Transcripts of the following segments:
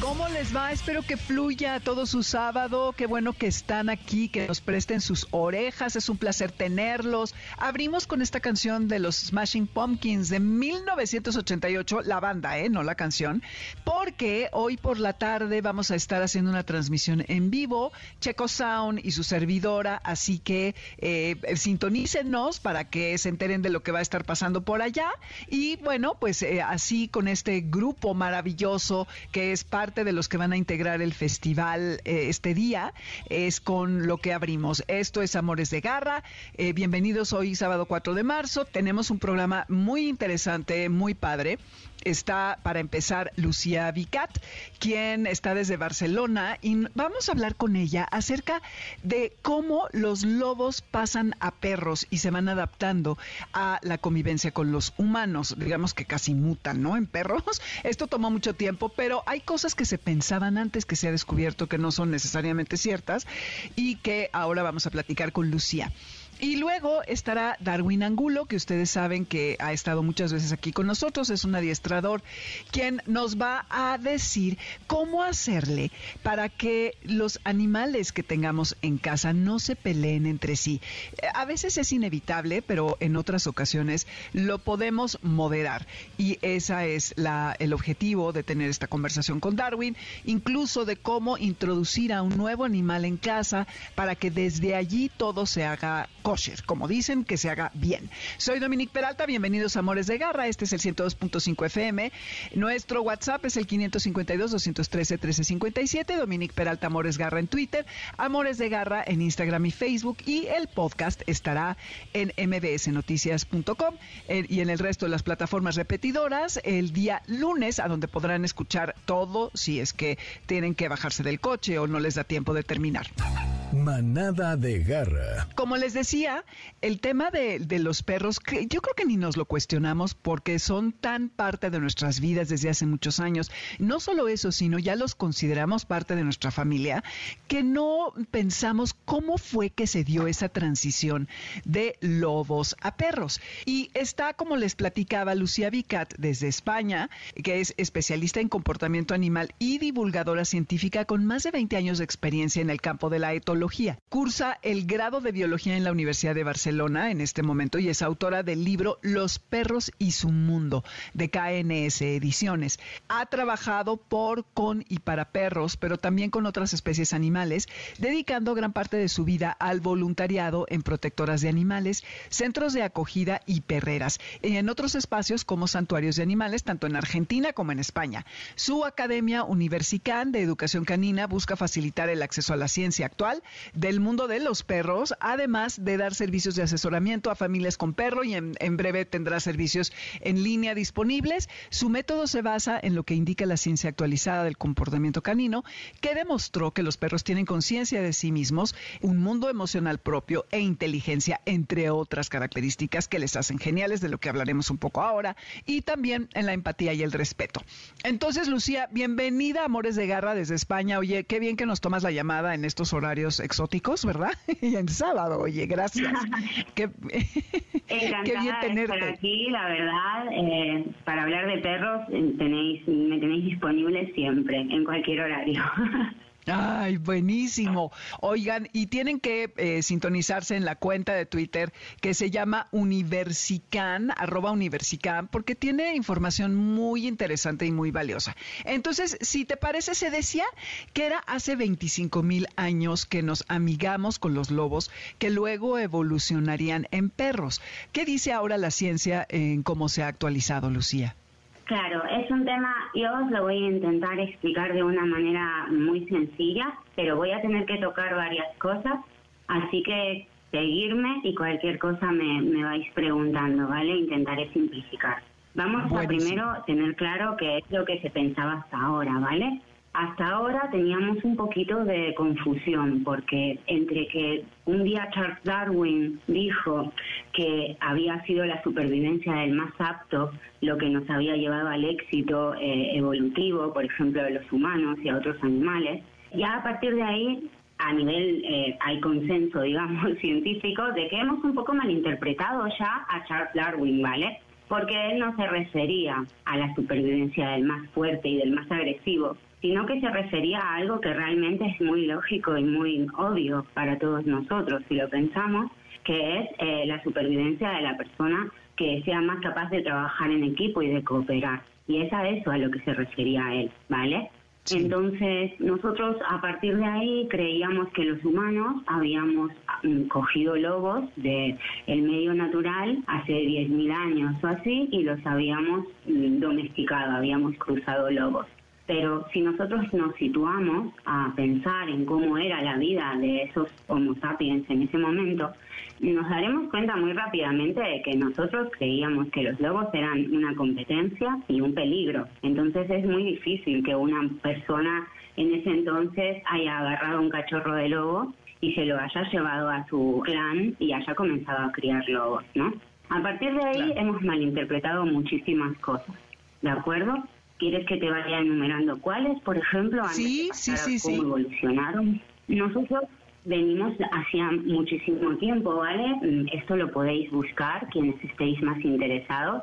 ¿Cómo les va? Espero que fluya todo su sábado. Qué bueno que están aquí, que nos presten sus orejas. Es un placer tenerlos. Abrimos con esta canción de los Smashing Pumpkins de 1988, la banda, ¿eh? No la canción. Porque hoy por la tarde vamos a estar haciendo una transmisión en vivo, Checo Sound y su servidora. Así que eh, sintonícenos para que se enteren de lo que va a estar pasando por allá. Y bueno, pues eh, así con este grupo maravilloso que es parte de los que van a integrar el festival eh, este día, es con lo que abrimos. Esto es Amores de Garra. Eh, bienvenidos hoy, sábado 4 de marzo. Tenemos un programa muy interesante, muy padre está para empezar Lucía Vicat, quien está desde Barcelona y vamos a hablar con ella acerca de cómo los lobos pasan a perros y se van adaptando a la convivencia con los humanos, digamos que casi mutan, ¿no? En perros. Esto tomó mucho tiempo, pero hay cosas que se pensaban antes que se ha descubierto que no son necesariamente ciertas y que ahora vamos a platicar con Lucía. Y luego estará Darwin Angulo, que ustedes saben que ha estado muchas veces aquí con nosotros, es un adiestrador, quien nos va a decir cómo hacerle para que los animales que tengamos en casa no se peleen entre sí. A veces es inevitable, pero en otras ocasiones lo podemos moderar. Y ese es la, el objetivo de tener esta conversación con Darwin, incluso de cómo introducir a un nuevo animal en casa para que desde allí todo se haga como dicen, que se haga bien. Soy Dominique Peralta, bienvenidos a Amores de Garra, este es el 102.5 FM. Nuestro WhatsApp es el 552-213-1357, Dominique Peralta Amores Garra en Twitter, Amores de Garra en Instagram y Facebook y el podcast estará en mbsnoticias.com eh, y en el resto de las plataformas repetidoras el día lunes, a donde podrán escuchar todo si es que tienen que bajarse del coche o no les da tiempo de terminar. Manada de Garra. Como les decía, el tema de, los perros, yo creo que ni nos lo cuestionamos porque son tan parte de nuestras vidas desde hace muchos años. No solo eso, sino ya los consideramos parte de nuestra familia, que no pensamos cómo fue que se dio esa transición de lobos a perros. Y está, como les platicaba Lucía Vicat desde España, que es especialista en comportamiento animal y divulgadora científica con más de 20 años de experiencia en el campo de la etología. Cursa el grado de biología en la Universidad de Barcelona en este momento y es autora del libro Los perros y su mundo de KNS Ediciones. Ha trabajado por, con y para perros, pero también con otras especies animales, dedicando gran parte de su vida al voluntariado en protectoras de animales, centros de acogida y perreras, y en otros espacios como santuarios de animales, tanto en Argentina como en España. Su Academia Universican de Educación Canina busca facilitar el acceso a la ciencia actual del mundo de los perros, además de dar servicios de asesoramiento a familias con perro y en, breve tendrá servicios en línea disponibles. Su método se basa en lo que indica la ciencia actualizada del comportamiento canino, que demostró que los perros tienen conciencia de sí mismos, un mundo emocional propio e inteligencia, entre otras características que les hacen geniales, de lo que hablaremos un poco ahora, y también en la empatía y el respeto. Entonces, Lucía, bienvenida a Amores de Garra desde España. Oye, qué bien que nos tomas la llamada en estos horarios exóticos, ¿verdad? y en sábado, oye, gracias qué, bien tenerte. Estar aquí, la verdad, eh, para hablar de perros eh, tenéis, me tenéis disponible siempre, en cualquier horario. Ay, buenísimo. Oigan, y tienen que eh, sintonizarse en la cuenta de Twitter que se llama Universican, arroba Universican, porque tiene información muy interesante y muy valiosa. Entonces, si te parece, se decía que era hace 25 mil años que nos amigamos con los lobos, que luego evolucionarían en perros. ¿Qué dice ahora la ciencia en cómo se ha actualizado, Lucía? Claro, es un tema, yo os lo voy a intentar explicar de una manera muy sencilla, pero voy a tener que tocar varias cosas, así que seguirme y cualquier cosa me, me vais preguntando, ¿vale? Intentaré simplificar. Vamos a primero tener claro qué es lo que se pensaba hasta ahora, ¿vale? Hasta ahora teníamos un poquito de confusión porque entre que un día Charles Darwin dijo que había sido la supervivencia del más apto lo que nos había llevado al éxito eh, evolutivo, por ejemplo, de los humanos y a otros animales, ya a partir de ahí a nivel, eh, hay consenso, digamos, científico, de que hemos un poco malinterpretado ya a Charles Darwin, ¿vale? Porque él no se refería a la supervivencia del más fuerte y del más agresivo, sino que se refería a algo que realmente es muy lógico y muy obvio para todos nosotros, si lo pensamos, que es eh, la supervivencia de la persona que sea más capaz de trabajar en equipo y de cooperar. Y es a eso a lo que se refería él, ¿vale? Entonces, nosotros a partir de ahí creíamos que los humanos habíamos mm, cogido lobos del el medio natural hace 10.000 años o así y los habíamos mm, domesticado, habíamos cruzado lobos. Pero si nosotros nos situamos a pensar en cómo era la vida de esos Homo sapiens en ese momento, nos daremos cuenta muy rápidamente de que nosotros creíamos que los lobos eran una competencia y un peligro. Entonces es muy difícil que una persona en ese entonces haya agarrado un cachorro de lobo y se lo haya llevado a su clan y haya comenzado a criar lobos, ¿no? A partir de ahí hemos malinterpretado muchísimas cosas, ¿de acuerdo? ¿Quieres que te vaya enumerando cuáles, por ejemplo, antes sí, de sí, sí, cómo evolucionaron? Nosotros venimos hacía muchísimo tiempo, ¿vale? Mm, esto lo podéis buscar, quienes estéis más interesados.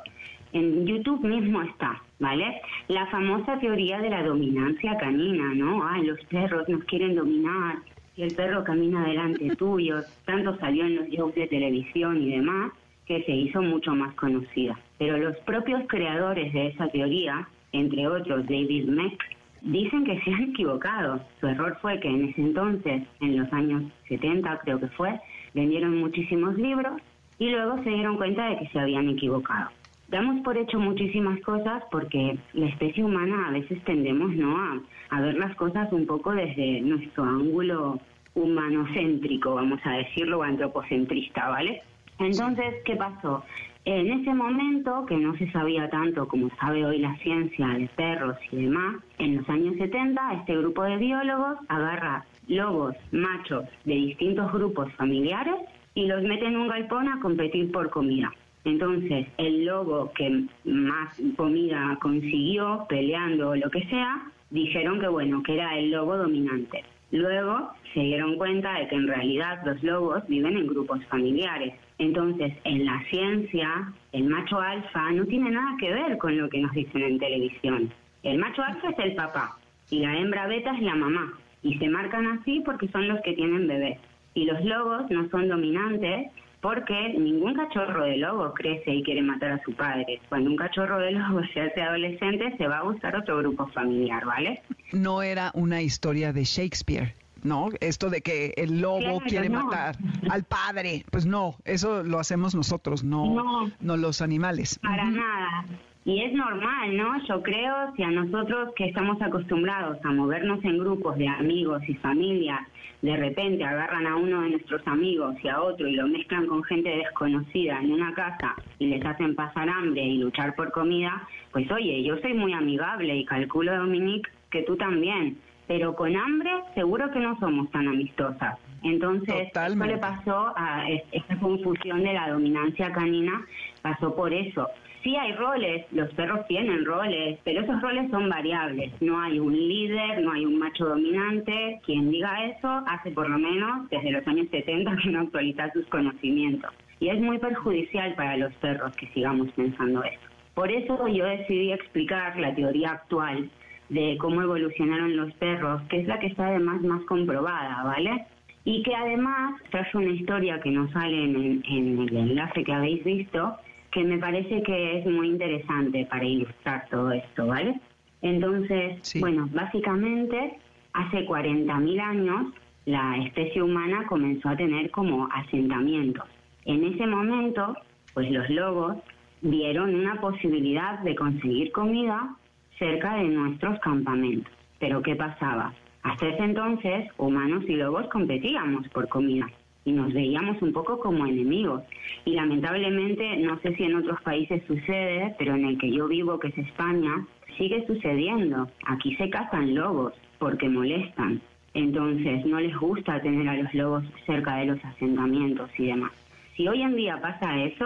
En YouTube mismo está, ¿vale? La famosa teoría de la dominancia canina, ¿no? Ah, los perros nos quieren dominar y el perro camina delante tuyo. Tanto salió en los shows de televisión y demás que se hizo mucho más conocida. Pero los propios creadores de esa teoría entre otros David Meck, dicen que se han equivocado. Su error fue que en ese entonces, en los años 70 creo que fue, vendieron muchísimos libros y luego se dieron cuenta de que se habían equivocado. Damos por hecho muchísimas cosas porque la especie humana a veces tendemos ¿no? a, a ver las cosas un poco desde nuestro ángulo humanocéntrico, vamos a decirlo, o antropocentrista, ¿vale? Entonces, ¿qué pasó? En ese momento, que no se sabía tanto como sabe hoy la ciencia de perros y demás, en los años 70 este grupo de biólogos agarra lobos machos de distintos grupos familiares y los mete en un galpón a competir por comida. Entonces, el lobo que más comida consiguió peleando o lo que sea, dijeron que bueno, que era el lobo dominante. Luego se dieron cuenta de que en realidad los lobos viven en grupos familiares. Entonces, en la ciencia, el macho alfa no tiene nada que ver con lo que nos dicen en televisión. El macho alfa es el papá y la hembra beta es la mamá. Y se marcan así porque son los que tienen bebés. Y los lobos no son dominantes porque ningún cachorro de lobo crece y quiere matar a su padre. Cuando un cachorro de lobo se hace adolescente, se va a buscar otro grupo familiar, ¿vale? No era una historia de Shakespeare. ¿No? Esto de que el lobo quiere matar al padre, pues no, eso lo hacemos nosotros, no, no, los animales. Para nada. Y es normal, ¿no? Yo creo si a nosotros que estamos acostumbrados a movernos en grupos de amigos y familia, de repente agarran a uno de nuestros amigos y a otro y lo mezclan con gente desconocida en una casa y les hacen pasar hambre y luchar por comida, pues oye, yo soy muy amigable y calculo, Dominique, que tú también, pero con hambre seguro que no somos tan amistosas. Entonces, ¿qué le pasó a esta confusión de la dominancia canina, pasó por eso sí hay roles, los perros tienen roles, pero esos roles son variables. No hay un líder, no hay un macho dominante. Quien diga eso hace por lo menos desde los años 70 que no actualiza sus conocimientos. Y es muy perjudicial para los perros que sigamos pensando eso. Por eso yo decidí explicar la teoría actual de cómo evolucionaron los perros, que es la que está además más comprobada, ¿vale? Y que además trae una historia que no sale en, en el enlace que habéis visto, que me parece que es muy interesante para ilustrar todo esto, ¿vale? Entonces, bueno, básicamente hace 40.000 años la especie humana comenzó a tener como asentamientos. En ese momento, pues los lobos vieron una posibilidad de conseguir comida cerca de nuestros campamentos. Pero ¿qué pasaba? Hasta ese entonces, humanos y lobos competíamos por comida y nos veíamos un poco como enemigos. Y lamentablemente, no sé si en otros países sucede, pero en el que yo vivo, que es España, sigue sucediendo. Aquí se cazan lobos porque molestan. Entonces, no les gusta tener a los lobos cerca de los asentamientos y demás. Si hoy en día pasa eso,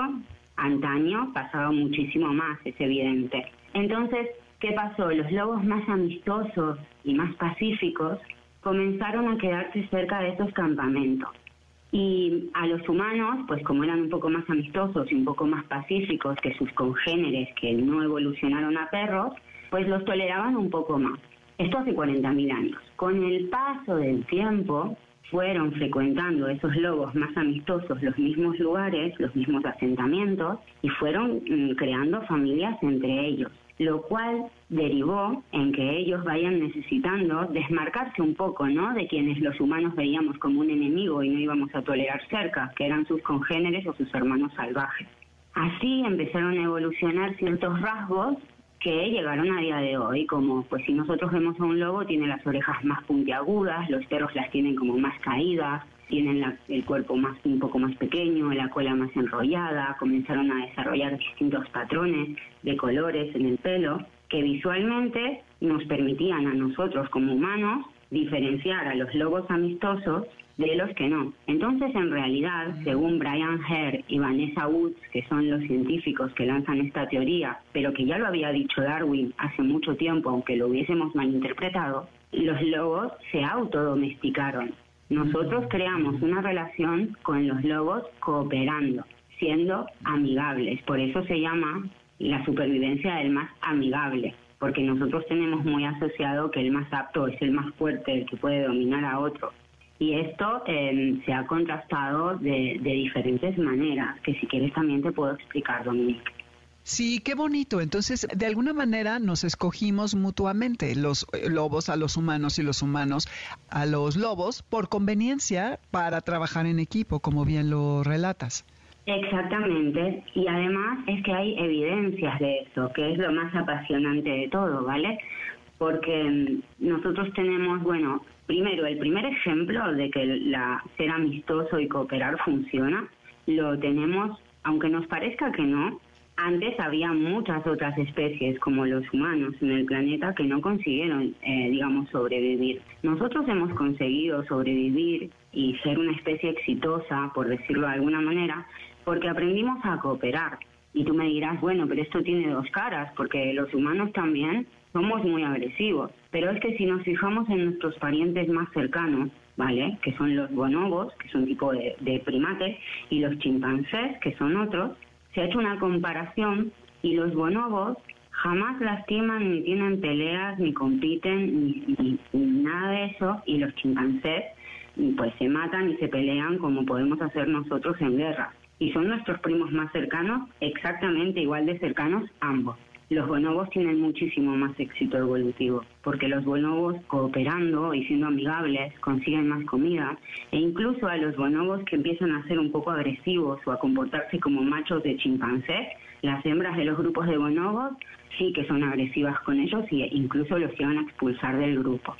antaño pasaba muchísimo más, es evidente. Entonces, ¿qué pasó? Los lobos más amistosos y más pacíficos comenzaron a quedarse cerca de esos campamentos. Y a los humanos, pues como eran un poco más amistosos y un poco más pacíficos que sus congéneres que no evolucionaron a perros, pues los toleraban un poco más. Esto hace 40.000 años. Con el paso del tiempo, fueron frecuentando esos lobos más amistosos los mismos lugares, los mismos asentamientos, y fueron mm, creando familias entre ellos lo cual derivó en que ellos vayan necesitando desmarcarse un poco, ¿no? De quienes los humanos veíamos como un enemigo y no íbamos a tolerar cerca, que eran sus congéneres o sus hermanos salvajes. Así empezaron a evolucionar ciertos rasgos que llegaron a día de hoy, como pues si nosotros vemos a un lobo tiene las orejas más puntiagudas, los perros las tienen como más caídas, tienen el cuerpo más un poco más pequeño, la cola más enrollada, comenzaron a desarrollar distintos patrones de colores en el pelo que visualmente nos permitían a nosotros como humanos diferenciar a los lobos amistosos de los que no. Entonces, en realidad, según Brian Hare y Vanessa Woods, que son los científicos que lanzan esta teoría, pero que ya lo había dicho Darwin hace mucho tiempo, aunque lo hubiésemos malinterpretado, los lobos se autodomesticaron. Nosotros creamos una relación con los lobos cooperando, siendo amigables. Por eso se llama la supervivencia del más amigable, porque nosotros tenemos muy asociado que el más apto es el más fuerte, el que puede dominar a otro. Y esto em, se ha contrastado de, de diferentes maneras, que si quieres también te puedo explicar, Dominique. Sí, qué bonito. Entonces, de alguna manera nos escogimos mutuamente, los eh, lobos a los humanos y los humanos a los lobos, por conveniencia para trabajar en equipo, como bien lo relatas. Exactamente, y además es que hay evidencias de eso, que es lo más apasionante de todo, ¿vale? Porque mm, nosotros tenemos, bueno, primero, el primer ejemplo de que la ser amistoso y cooperar funciona, lo tenemos, aunque nos parezca que no, antes había muchas otras especies como los humanos en el planeta que no consiguieron, eh, digamos, sobrevivir. Nosotros hemos conseguido sobrevivir y ser una especie exitosa, por decirlo de alguna manera, porque aprendimos a cooperar. Y tú me dirás, bueno, pero esto tiene dos caras, porque los humanos también somos muy agresivos. Pero es que si nos fijamos en nuestros parientes más cercanos, ¿vale? Que son los bonobos, que son un tipo de, de primates, y los chimpancés, que son otros, se ha hecho una comparación y los bonobos jamás lastiman ni tienen peleas ni compiten ni, nada de eso y los chimpancés pues se matan y se pelean como podemos hacer nosotros en guerra. Y son nuestros primos más cercanos exactamente igual de cercanos ambos los bonobos tienen muchísimo más éxito evolutivo, porque los bonobos cooperando y siendo amigables consiguen más comida, e incluso a los bonobos que empiezan a ser un poco agresivos o a comportarse como machos de chimpancé, las hembras de los grupos de bonobos sí que son agresivas con ellos e incluso los llevan a expulsar del grupo.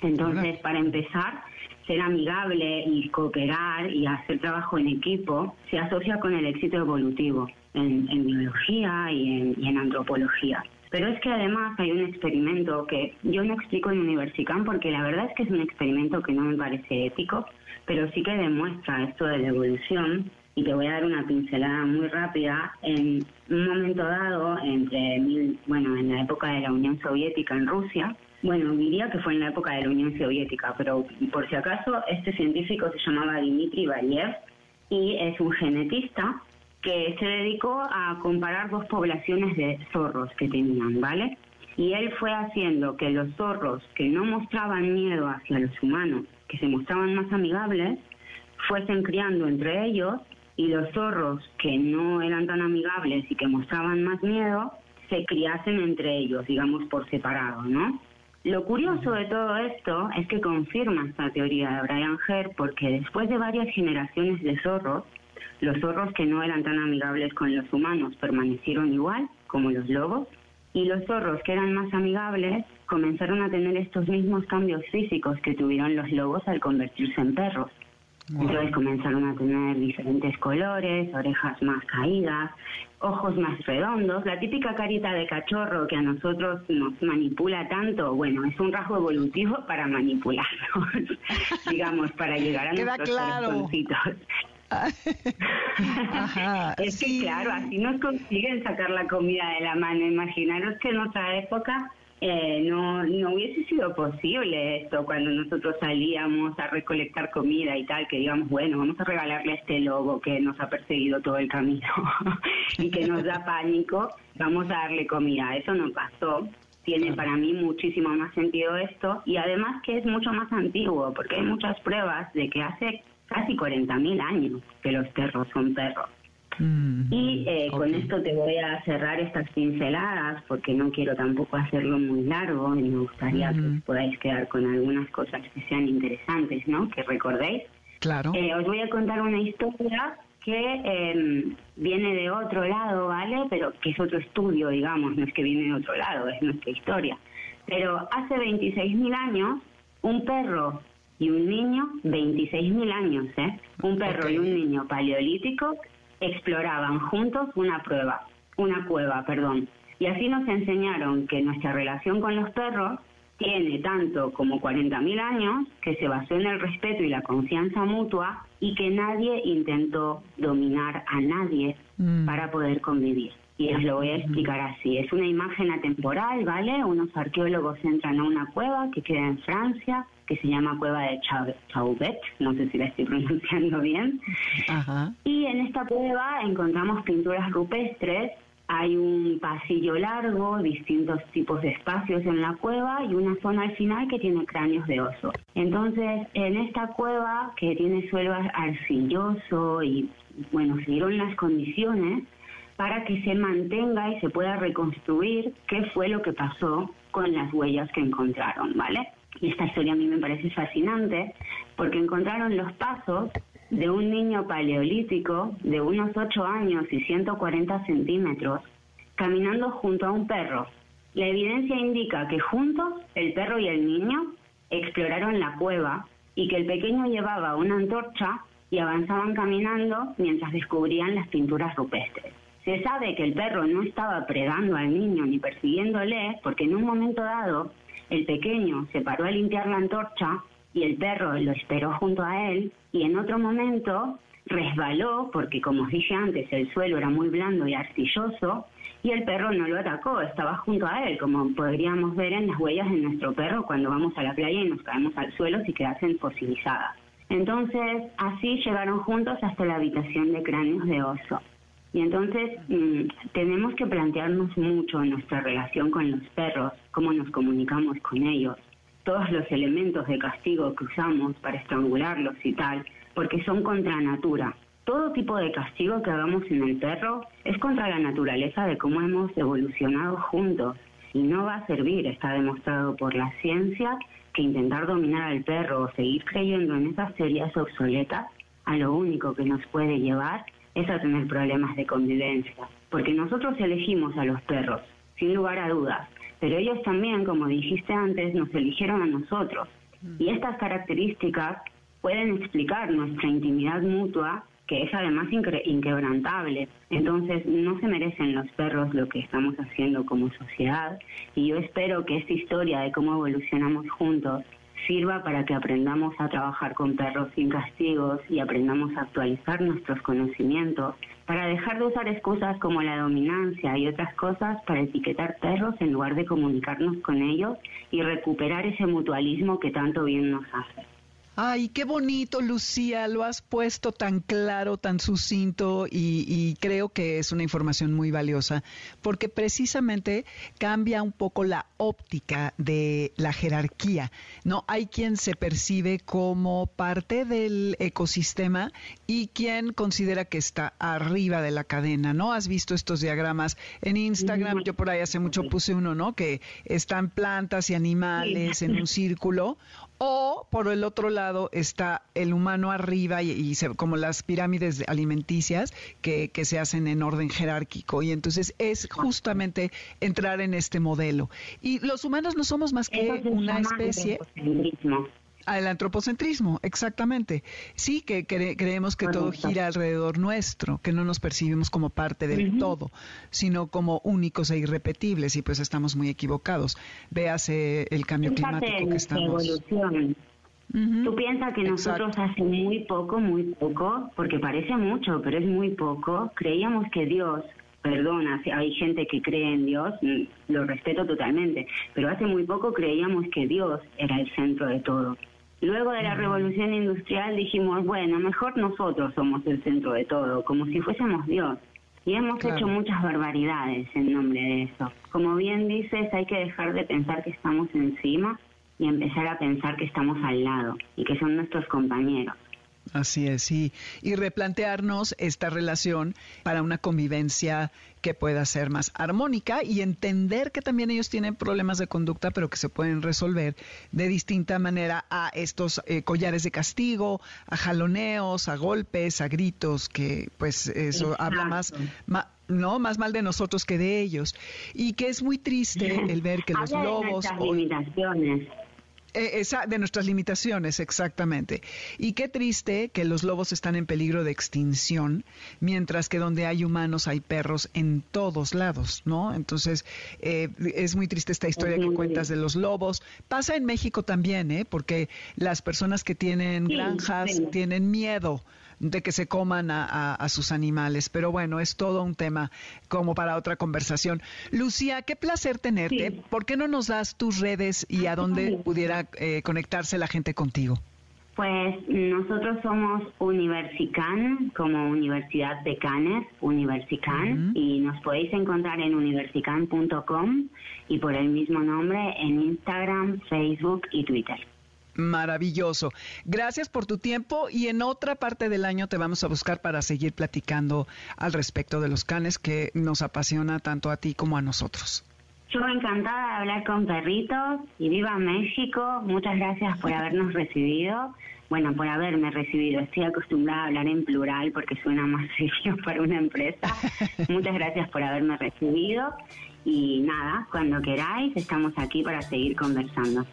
Entonces, para empezar, ser amigable y cooperar y hacer trabajo en equipo se asocia con el éxito evolutivo en, biología y en, antropología. Pero es que además hay un experimento que yo no explico en Universicam porque la verdad es que es un experimento que no me parece ético, pero sí que demuestra esto de la evolución y te voy a dar una pincelada muy rápida. En un momento dado, entre bueno, en la época de la Unión Soviética en Rusia, bueno, diría que fue en la época de la Unión Soviética, pero por si acaso, este científico se llamaba Dmitry Valiev y es un genetista que se dedicó a comparar dos poblaciones de zorros que tenían, ¿vale? Y él fue haciendo que los zorros que no mostraban miedo hacia los humanos, que se mostraban más amigables, fuesen criando entre ellos y los zorros que no eran tan amigables y que mostraban más miedo, se criasen entre ellos, digamos, por separado, ¿no? Lo curioso de todo esto es que confirma esta teoría de Brian Hare porque después de varias generaciones de zorros, los zorros que no eran tan amigables con los humanos permanecieron igual, como los lobos, y los zorros que eran más amigables comenzaron a tener estos mismos cambios físicos que tuvieron los lobos al convertirse en perros. Entonces comenzaron a tener diferentes colores, orejas más caídas, ojos más redondos, la típica carita de cachorro que a nosotros nos manipula tanto, bueno, es un rasgo evolutivo para manipularnos, digamos, para llegar a nuestros claro. Es que claro, así nos consiguen sacar la comida de la mano. Imaginaros que en otra época eh, no, no hubiese sido posible esto cuando nosotros salíamos a recolectar comida y tal, que digamos, bueno, vamos a regalarle a este lobo que nos ha perseguido todo el camino y que nos da pánico, vamos a darle comida. Eso no pasó. Tiene para mí muchísimo más sentido esto y además que es mucho más antiguo, porque hay muchas pruebas de que hace casi 40.000 años que los perros son perros. Mm, y eh, con esto te voy a cerrar estas pinceladas porque no quiero tampoco hacerlo muy largo y me gustaría que podáis quedar con algunas cosas que sean interesantes, ¿no? Que recordéis. Claro. Eh, os voy a contar una historia que em, viene de otro lado, ¿vale? Pero que es otro estudio, digamos, no es que viene de otro lado, es nuestra historia. Pero hace 26.000 años, un perro y un niño, 26.000 años, ¿eh? Un perro y un niño paleolítico exploraban juntos una prueba, una cueva, perdón. Y así nos enseñaron que nuestra relación con los perros tiene tanto como 40.000 años, que se basó en el respeto y la confianza mutua y que nadie intentó dominar a nadie mm. para poder convivir. Y os lo voy a explicar así. Es una imagen atemporal, ¿vale? Unos arqueólogos entran a una cueva que queda en Francia, que se llama Cueva de Chauvet, no sé si la estoy pronunciando bien. Y en esta cueva encontramos pinturas rupestres, hay un pasillo largo, distintos tipos de espacios en la cueva y una zona al final que tiene cráneos de oso. Entonces, en esta cueva que tiene suelo arcilloso y, bueno, se dieron las condiciones para que se mantenga y se pueda reconstruir qué fue lo que pasó con las huellas que encontraron, ¿vale? Y esta historia a mí me parece fascinante porque encontraron los pasos de un niño paleolítico de unos 8 años y 140 centímetros caminando junto a un perro. La evidencia indica que juntos el perro y el niño exploraron la cueva y que el pequeño llevaba una antorcha y avanzaban caminando mientras descubrían las pinturas rupestres. Se sabe que el perro no estaba predando al niño ni persiguiéndole porque en un momento dado el pequeño se paró a limpiar la antorcha y el perro lo esperó junto a él y en otro momento resbaló porque como os dije antes el suelo era muy blando y arcilloso y el perro no lo atacó, estaba junto a él, como podríamos ver en las huellas de nuestro perro cuando vamos a la playa y nos caemos al suelo si quedasen fosilizadas. Entonces, así llegaron juntos hasta la habitación de cráneos de oso. Y entonces mm, tenemos que plantearnos mucho nuestra relación con los perros, cómo nos comunicamos con ellos, todos los elementos de castigo que usamos para estrangularlos y tal, porque son contra natura. Todo tipo de castigo que hagamos en el perro es contra la naturaleza de cómo hemos evolucionado juntos y no va a servir, está demostrado por la ciencia, que intentar dominar al perro o seguir creyendo en esas teorías obsoletas a lo único que nos puede llevar es a tener problemas de convivencia, porque nosotros elegimos a los perros, sin lugar a dudas, pero ellos también, como dijiste antes, nos eligieron a nosotros. Y estas características pueden explicar nuestra intimidad mutua, que es además inquebrantable. Entonces, no se merecen los perros lo que estamos haciendo como sociedad. Y yo espero que esta historia de cómo evolucionamos juntos sirva para que aprendamos a trabajar con perros sin castigos y aprendamos a actualizar nuestros conocimientos, para dejar de usar excusas como la dominancia y otras cosas para etiquetar perros en lugar de comunicarnos con ellos y recuperar ese mutualismo que tanto bien nos hace. Ay, qué bonito, Lucía, lo has puesto tan claro, tan sucinto y, creo que es una información muy valiosa porque precisamente cambia un poco la óptica de la jerarquía. No hay quien se percibe como parte del ecosistema y quien considera que está arriba de la cadena. ¿No has visto estos diagramas en Instagram? Yo por ahí hace mucho puse uno, ¿no? Que están plantas y animales en un círculo o por el otro lado está el humano arriba y, como las pirámides alimenticias que, que, se hacen en orden jerárquico. Y entonces es justamente entrar en este modelo. Y los humanos no somos más que una especie al antropocentrismo, exactamente. Sí que creemos que todo gira alrededor nuestro, que no nos percibimos como parte del todo, sino como únicos e irrepetibles y pues estamos muy equivocados. Véase el cambio climático que estamos. Evolución. Tú piensas que nosotros hace muy poco, muy poco, porque parece mucho, pero es muy poco, creíamos que Dios perdona, hay gente que cree en Dios, mm, lo respeto totalmente, pero hace muy poco creíamos que Dios era el centro de todo. Luego de la revolución industrial dijimos, bueno, mejor nosotros somos el centro de todo, como si fuésemos Dios. Y hemos hecho muchas barbaridades en nombre de eso. Como bien dices, hay que dejar de pensar que estamos encima y empezar a pensar que estamos al lado y que son nuestros compañeros. Así es, sí. Y replantearnos esta relación para una convivencia que pueda ser más armónica y entender que también ellos tienen problemas de conducta, pero que se pueden resolver de distinta manera a estos eh, collares de castigo, a jaloneos, a golpes, a gritos, que pues eso habla más, no más mal de nosotros que de ellos. Y que es muy triste el ver que los lobos... esa, de nuestras limitaciones, exactamente. Y qué triste que los lobos están en peligro de extinción, mientras que donde hay humanos hay perros en todos lados, ¿no? Entonces, eh, es muy triste esta historia que cuentas de los lobos. Pasa en México también, ¿eh? Porque las personas que tienen granjas tienen miedo de que se coman a, sus animales. Pero bueno, es todo un tema como para otra conversación. Lucía, qué placer tenerte. ¿Por qué no nos das tus redes y a dónde pudiera eh, conectarse la gente contigo? Pues nosotros somos Universican, como Universidad de Canes, Universican, y nos podéis encontrar en universican.com y por el mismo nombre en Instagram, Facebook y Twitter. Maravilloso. Gracias por tu tiempo y en otra parte del año te vamos a buscar para seguir platicando al respecto de los canes que nos apasiona tanto a ti como a nosotros. Yo encantada de hablar con perritos y viva México. Muchas gracias por habernos recibido. Bueno, por haberme recibido. Estoy acostumbrada a hablar en plural porque suena más serio para una empresa. Muchas gracias por haberme recibido. Y nada, cuando queráis, estamos aquí para seguir conversando.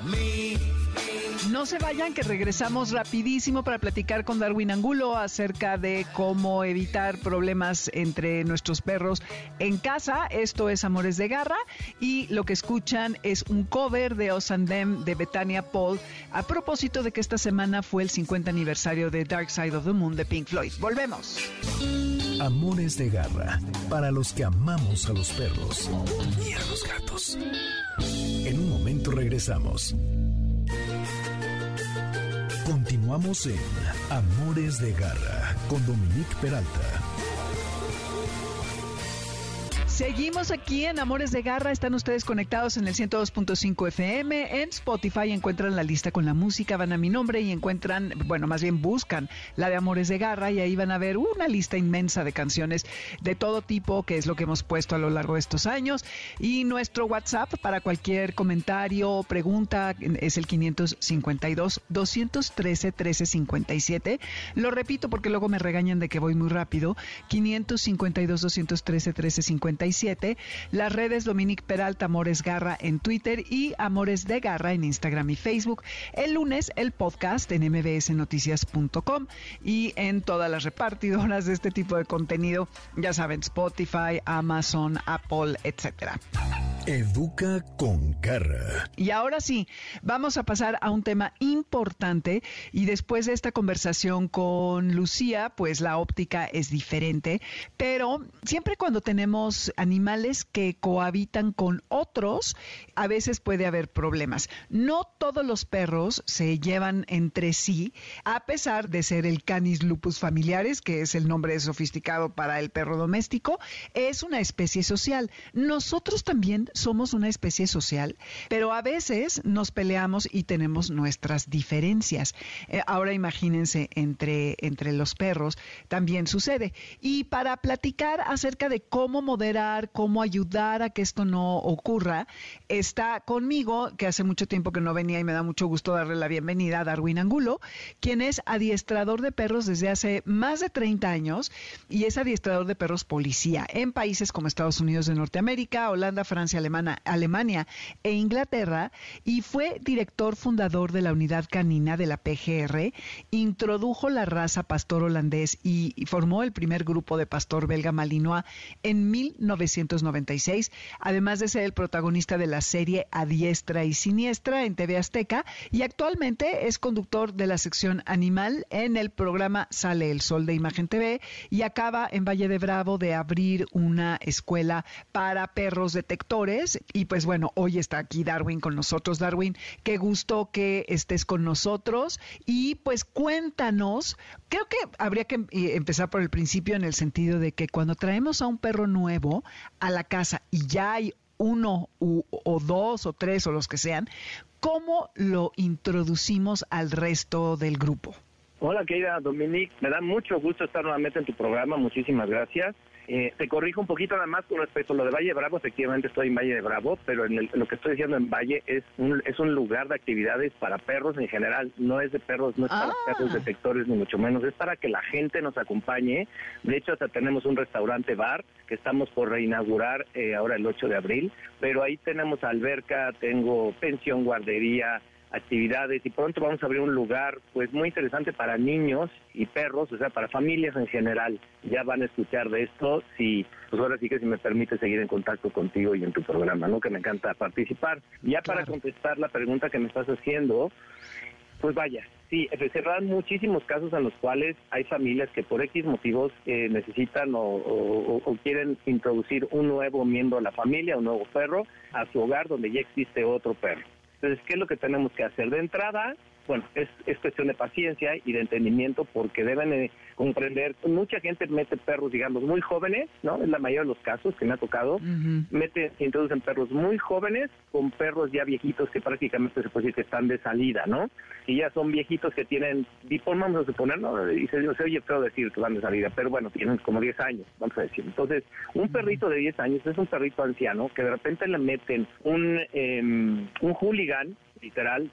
No se vayan, que regresamos rapidísimo para platicar con Darwin Angulo acerca de cómo evitar problemas entre nuestros perros en casa. Esto es Amores de Garra y lo que escuchan es un cover de Osandem de Betania Paul a propósito de que esta semana fue el 50 aniversario de Dark Side of the Moon de Pink Floyd. Volvemos. Amores de Garra para los que amamos a los perros y a los gatos. En un momento regresamos. Continuamos en Amores de Garra con Dominique Peralta. Seguimos aquí en Amores de Garra. Están ustedes conectados en el 102.5 FM. En Spotify encuentran la lista con la música, van a mi nombre y encuentran, bueno, más bien buscan la de Amores de Garra y ahí van a ver una lista inmensa de canciones de todo tipo, que es lo que hemos puesto a lo largo de estos años. Y nuestro WhatsApp para cualquier comentario o pregunta es el 552 213 1357. Lo repito porque luego me regañan de que voy muy rápido. 552 213 1357 las redes Dominique Peralta Amores Garra en Twitter y Amores de Garra en Instagram y Facebook. El lunes el podcast en mbsnoticias.com y en todas las repartidoras de este tipo de contenido, ya saben, Spotify, Amazon, Apple, etcétera. Educa con Garra. Y ahora sí, vamos a pasar a un tema importante y después de esta conversación con Lucía, pues la óptica es diferente, pero siempre cuando tenemos animales que cohabitan con otros, a veces puede haber problemas. No todos los perros se llevan entre sí, a pesar de ser el Canis lupus familiares, que es el nombre sofisticado para el perro doméstico, es una especie social. Nosotros también somos una especie social, pero a veces nos peleamos y tenemos nuestras diferencias. Eh, ahora imagínense entre, entre los perros, también sucede. Y para platicar acerca de cómo moderar, cómo ayudar a que esto no ocurra, está conmigo, que hace mucho tiempo que no venía y me da mucho gusto darle la bienvenida a Darwin Angulo, quien es adiestrador de perros desde hace más de 30 años y es adiestrador de perros policía en países como Estados Unidos de Norteamérica, Holanda, Francia, Alemania e Inglaterra y fue director fundador de la unidad canina de la PGR, introdujo la raza pastor holandés y, formó el primer grupo de pastor belga malinois en 1996, además de ser el protagonista de la serie A Diestra y Siniestra en TV Azteca y actualmente es conductor de la sección Animal en el programa Sale el Sol de Imagen TV y acaba en Valle de Bravo de abrir una escuela para perros detectores y pues bueno, hoy está aquí Darwin con nosotros. Darwin, qué gusto que estés con nosotros y pues cuéntanos, creo que habría que eh, empezar por el principio en el sentido de que cuando traemos a un perro nuevo a la casa y ya hay uno o dos o tres o los que sean, ¿cómo lo introducimos al resto del grupo? Hola, querida Dominique. Me da mucho gusto estar nuevamente en tu programa. Muchísimas gracias. Eh, te corrijo un poquito nada más con respecto a lo de Valle de Bravo. Efectivamente estoy en Valle de Bravo, pero en lo que estoy diciendo en Valle es un, es un lugar de actividades para perros en general. No es de perros, no es para ah. perros detectores, ni mucho menos. Es para que la gente nos acompañe. De hecho, hasta tenemos un restaurante bar que estamos por reinaugurar eh, ahora el 8 de abril. Pero ahí tenemos alberca, tengo pensión, guardería actividades y pronto vamos a abrir un lugar pues muy interesante para niños y perros, o sea, para familias en general. Ya van a escuchar de esto, si pues ahora sí que si me permite seguir en contacto contigo y en tu programa, ¿no? Que me encanta participar. Ya para contestar la pregunta que me estás haciendo, pues vaya, sí, se dan muchísimos casos en los cuales hay familias que por X motivos eh, necesitan o, quieren introducir un nuevo miembro a la familia, un nuevo perro, a su hogar donde ya existe otro perro. Entonces, ¿qué es lo que tenemos que hacer? De entrada, bueno, es, es cuestión de paciencia y de entendimiento porque deben eh, comprender, mucha gente mete perros, digamos, muy jóvenes, ¿no? Es la mayoría de los casos que me ha tocado, mete, introducen perros muy jóvenes con perros ya viejitos que prácticamente se puede decir que están de salida, ¿no? Y ya son viejitos que tienen, vamos a suponer, ¿no? Y se, se oye feo decir que van de salida, pero bueno, tienen como 10 años, vamos a decir. Entonces, un perrito de 10 años es un perrito anciano que de repente le meten un, um, un hooligan literal,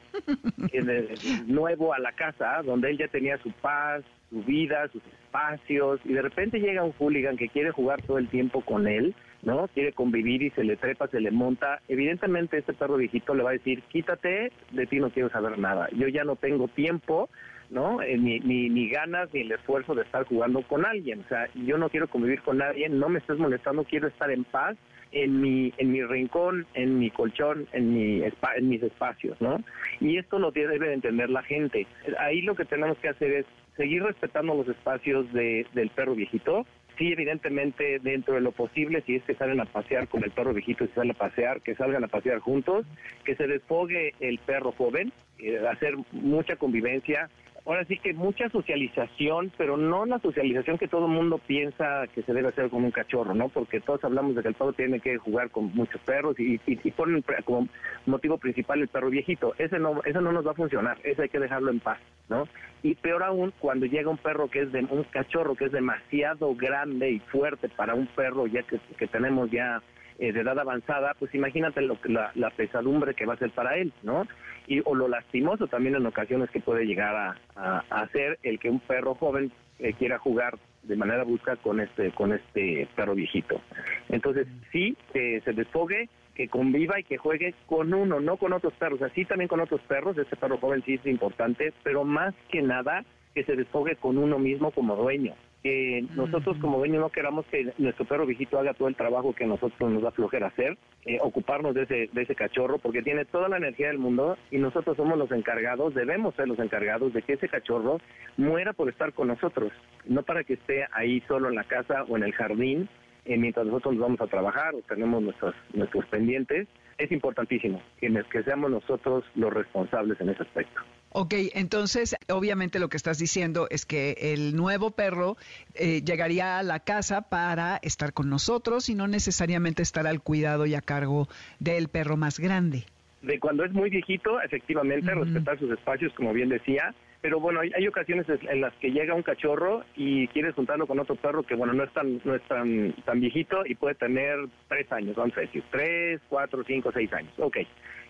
nuevo a la casa, donde él ya tenía su paz, su vida, sus espacios, y de repente llega un hooligan que quiere jugar todo el tiempo con él, ¿no? Quiere convivir y se le trepa, se le monta. Evidentemente este perro viejito le va a decir, quítate, de ti no quiero saber nada. Yo ya no tengo tiempo, ¿no? Eh, ni, ni, ni, ganas ni el esfuerzo de estar jugando con alguien. O sea, yo no quiero convivir con nadie, no me estés molestando, quiero estar en paz en mi, en mi rincón, en mi colchón, en, mi, en mis espacios, ¿no? Y esto lo debe de entender la gente. Ahí lo que tenemos que hacer es seguir respetando los espacios de, del perro viejito, sí, evidentemente, dentro de lo posible, si es que salen a pasear con el perro viejito, si salen a pasear, que salgan a pasear juntos, que se desfogue el perro joven, eh, hacer mucha convivencia, ahora sí que mucha socialización, pero no la socialización que todo mundo piensa que se debe hacer con un cachorro, ¿no? Porque todos hablamos de que el perro tiene que jugar con muchos perros y, y, ponen como motivo principal el perro viejito. Ese no, eso no nos va a funcionar, ese hay que dejarlo en paz, ¿no? Y peor aún, cuando llega un perro que es de un cachorro que es demasiado grande y fuerte para un perro ya que tenemos ya eh, de edad avanzada, pues imagínate lo, la, la pesadumbre que va a ser para él, ¿no? y o lo lastimoso también en ocasiones que puede llegar a, hacer el que un perro joven eh, quiera jugar de manera brusca con este con este perro viejito. Entonces sí que se desfogue, que conviva y que juegue con uno, no con otros perros, así también con otros perros. Este perro joven sí es importante, pero más que nada que se desfogue con uno mismo como dueño que nosotros como dueños no queramos que nuestro perro viejito haga todo el trabajo que nosotros nos da flojera hacer, eh, ocuparnos de ese, de ese cachorro, porque tiene toda la energía del mundo y nosotros somos los encargados, debemos ser los encargados de que ese cachorro muera por estar con nosotros, no para que esté ahí solo en la casa o en el jardín eh, mientras nosotros nos vamos a trabajar o tenemos nuestros, nuestros pendientes. Es importantísimo que, que seamos nosotros los responsables en ese aspecto. Ok, entonces obviamente lo que estás diciendo es que el nuevo perro eh, llegaría a la casa para estar con nosotros y no necesariamente estar al cuidado y a cargo del perro más grande. De cuando es muy viejito, efectivamente, respetar sus espacios, como bien decía, pero bueno, hay, ocasiones en las que llega un cachorro y quieres juntarlo con otro perro que, bueno, no es tan, no es tan, tan viejito y puede tener tres años, vamos a decir, tres, cuatro, cinco, seis años. Ok.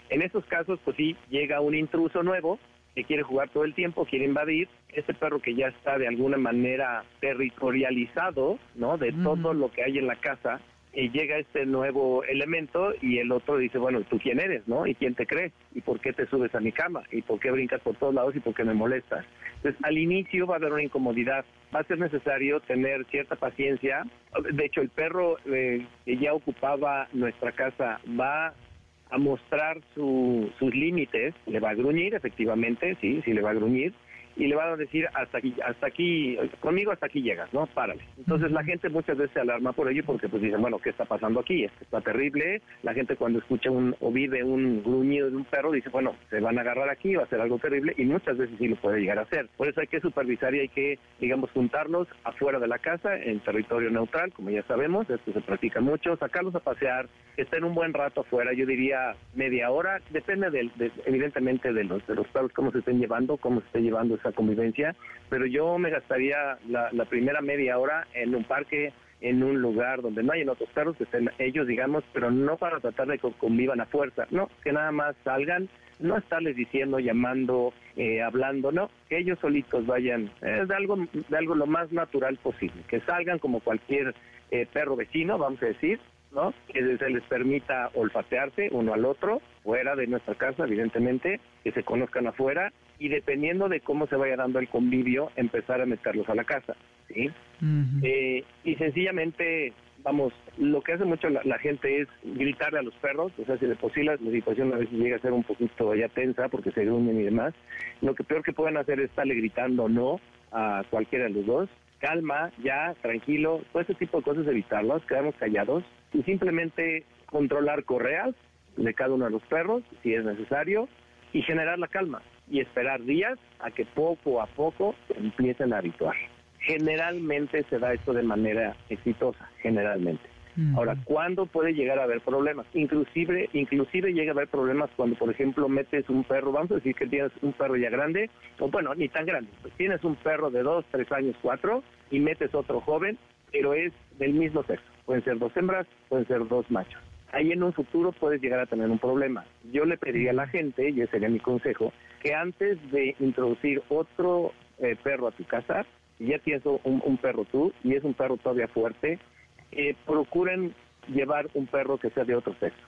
En esos casos, pues sí, llega un intruso nuevo que quiere jugar todo el tiempo, quiere invadir, ese perro que ya está de alguna manera territorializado, ¿no? De todo lo que hay en la casa, y llega este nuevo elemento y el otro dice, bueno, ¿tú quién eres, no? ¿Y quién te crees? ¿Y por qué te subes a mi cama? ¿Y por qué brincas por todos lados y por qué me molestas? Entonces, al inicio va a haber una incomodidad, va a ser necesario tener cierta paciencia. De hecho, el perro eh, que ya ocupaba nuestra casa va a mostrar sus límites, le va a gruñir, efectivamente, sí, sí le va a gruñir, y le van a decir hasta aquí, hasta aquí, conmigo hasta aquí llegas, ¿no? Párale. Entonces la gente muchas veces se alarma por ello porque pues dicen, bueno, ¿qué está pasando aquí? Esto está terrible. La gente cuando escucha un o vive un gruñido de un perro dice, bueno, se van a agarrar aquí, va a ser algo terrible y muchas veces sí lo puede llegar a hacer. Por eso hay que supervisar y hay que, digamos, juntarlos afuera de la casa, en territorio neutral, como ya sabemos, esto se practica mucho, sacarlos a pasear, estén un buen rato afuera, yo diría media hora, depende del, evidentemente de los, de los perros, cómo se estén llevando, cómo se esté llevando convivencia, pero yo me gastaría la, primera media hora en un parque, en un lugar donde no hayan otros perros, que estén ellos, digamos, pero no para tratar de que convivan a fuerza, no, que nada más salgan, no estarles diciendo, llamando, eh, hablando, no, que ellos solitos vayan, es de algo, de algo lo más natural posible, que salgan como cualquier eh, perro vecino, vamos a decir, ¿no? Que se les permita olfatearse uno al otro, fuera de nuestra casa, evidentemente, que se conozcan afuera y dependiendo de cómo se vaya dando el convivio, empezar a meterlos a la casa, ¿sí? Eh, y sencillamente, vamos, lo que hace mucho la, gente es gritarle a los perros, o sea, si de posible la situación a veces llega a ser un poquito ya tensa porque se gruñen y demás, lo que peor que pueden hacer es estarle gritando no a cualquiera de los dos, calma, ya, tranquilo, todo ese tipo de cosas evitarlas, quedarnos callados y simplemente controlar correas de cada uno de los perros, si es necesario, y generar la calma y esperar días a que poco a poco empiecen a habituar. Generalmente se da esto de manera exitosa, generalmente. Ahora, ¿cuándo puede llegar a haber problemas? Inclusive, inclusive llega a haber problemas cuando, por ejemplo, metes un perro, vamos a decir que tienes un perro ya grande, o bueno, ni tan grande, pues tienes un perro de dos, tres años, cuatro, y metes otro joven, pero es del mismo sexo. Pueden ser dos hembras, pueden ser dos machos. Ahí en un futuro puedes llegar a tener un problema. Yo le pediría a la gente, y ese sería mi consejo, que antes de introducir otro eh, perro a tu casa, si ya tienes un, un perro tú y es un perro todavía fuerte, eh, procuren llevar un perro que sea de otro sexo,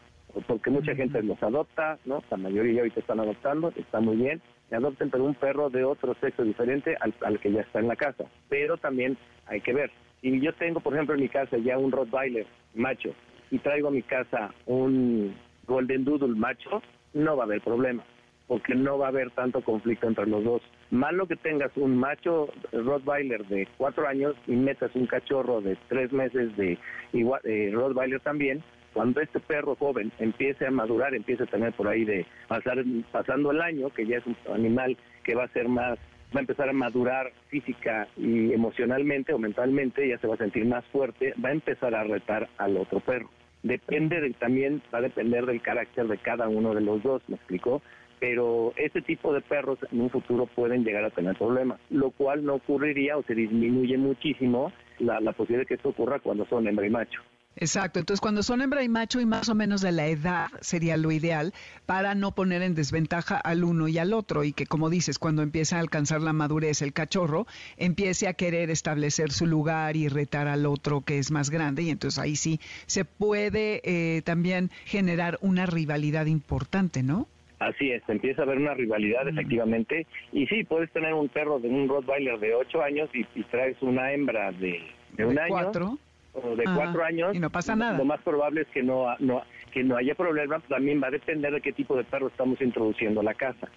porque mucha gente los adopta, ¿no? La mayoría ahorita están adoptando, está muy bien, adopten pero un perro de otro sexo diferente al, al, que ya está en la casa. Pero también hay que ver, si yo tengo, por ejemplo, en mi casa ya un Rottweiler macho y traigo a mi casa un Golden Doodle macho, no va a haber problema porque no va a haber tanto conflicto entre los dos. Malo que tengas un macho Rottweiler de cuatro años y metas un cachorro de tres meses de igual, eh, Rottweiler también, cuando este perro joven empiece a madurar, empiece a tener por ahí de pasar pasando el año, que ya es un animal que va a ser más va a empezar a madurar física y emocionalmente o mentalmente, ya se va a sentir más fuerte, va a empezar a retar al otro perro. Depende de, también, va a depender del carácter de cada uno de los dos, ¿me explicó? Pero este tipo de perros en un futuro pueden llegar a tener problemas, lo cual no ocurriría o se disminuye muchísimo la, posibilidad de que esto ocurra cuando son hembra y macho. Exacto, entonces cuando son hembra y macho y más o menos de la edad sería lo ideal para no poner en desventaja al uno y al otro y que como dices, cuando empieza a alcanzar la madurez el cachorro, empiece a querer establecer su lugar y retar al otro que es más grande y entonces ahí sí se puede eh, también generar una rivalidad importante, ¿no? Así es, empieza a haber una rivalidad efectivamente. Y sí, puedes tener un perro de un Rottweiler de 8 años y, traes una hembra de, un año. Cuatro. O de 4 años. Y no pasa nada. Lo más probable es que no, no, que no haya problema. También va a depender de qué tipo de perro estamos introduciendo a la casa.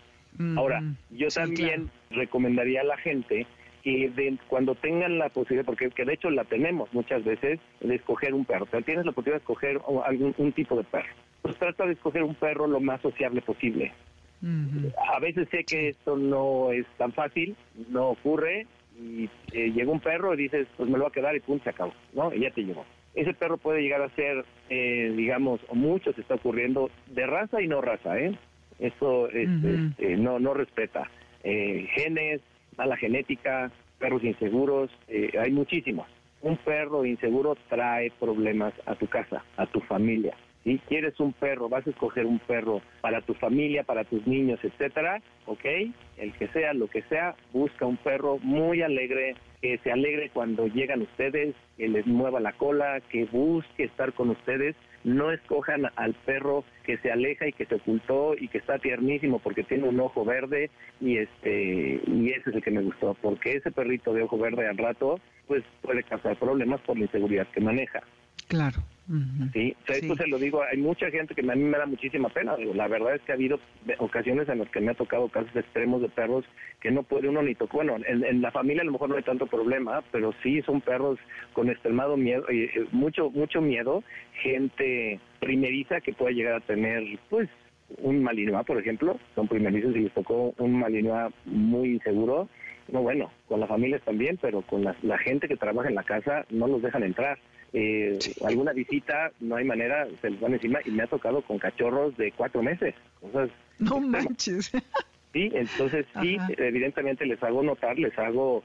Ahora, yo también recomendaría a la gente que cuando tengan la posibilidad, porque que de hecho la tenemos muchas veces, de escoger un perro. O sea, tienes la posibilidad de escoger algún un tipo de perro pues trata de escoger un perro lo más sociable posible. A veces sé que esto no es tan fácil, no ocurre, y eh, llega un perro y dices, pues me lo va a quedar y pum, se acabó, ¿no? Y ya te llegó. Ese perro puede llegar a ser, eh, digamos, mucho se está ocurriendo, de raza y no raza, ¿eh? Eso este, no, no respeta. Eh, genes, mala genética, perros inseguros, hay muchísimos. Un perro inseguro trae problemas a tu casa, a tu familia. Si quieres un perro, vas a escoger un perro para tu familia, para tus niños, etcétera, ¿ok? El que sea, lo que sea, busca un perro muy alegre, que se alegre cuando llegan ustedes, que les mueva la cola, que busque estar con ustedes. No escojan al perro que se aleja y que se ocultó y que está tiernísimo porque tiene un ojo verde y este y ese es el que me gustó porque ese perrito de ojo verde al rato pues puede causar problemas por la inseguridad que maneja. Claro. Sí, esto se lo digo, hay mucha gente que a mí me da muchísima pena. la verdad es que ha habido ocasiones en las que me ha tocado casos extremos de perros que no puede uno ni tocar. Bueno, en, la familia a lo mejor no hay tanto problema, pero sí son perros con extremado miedo, y mucho, mucho miedo, gente primeriza que puede llegar a tener, pues, un malinois, por ejemplo, son primerizos y les tocó un malinois muy inseguro. No, bueno, con las familias también, pero con la gente que trabaja en la casa no los dejan entrar eh, alguna visita, no hay manera, se les van encima y me ha tocado con cachorros de cuatro meses. Cosas no manches. Sí, entonces sí, evidentemente les hago notar, les hago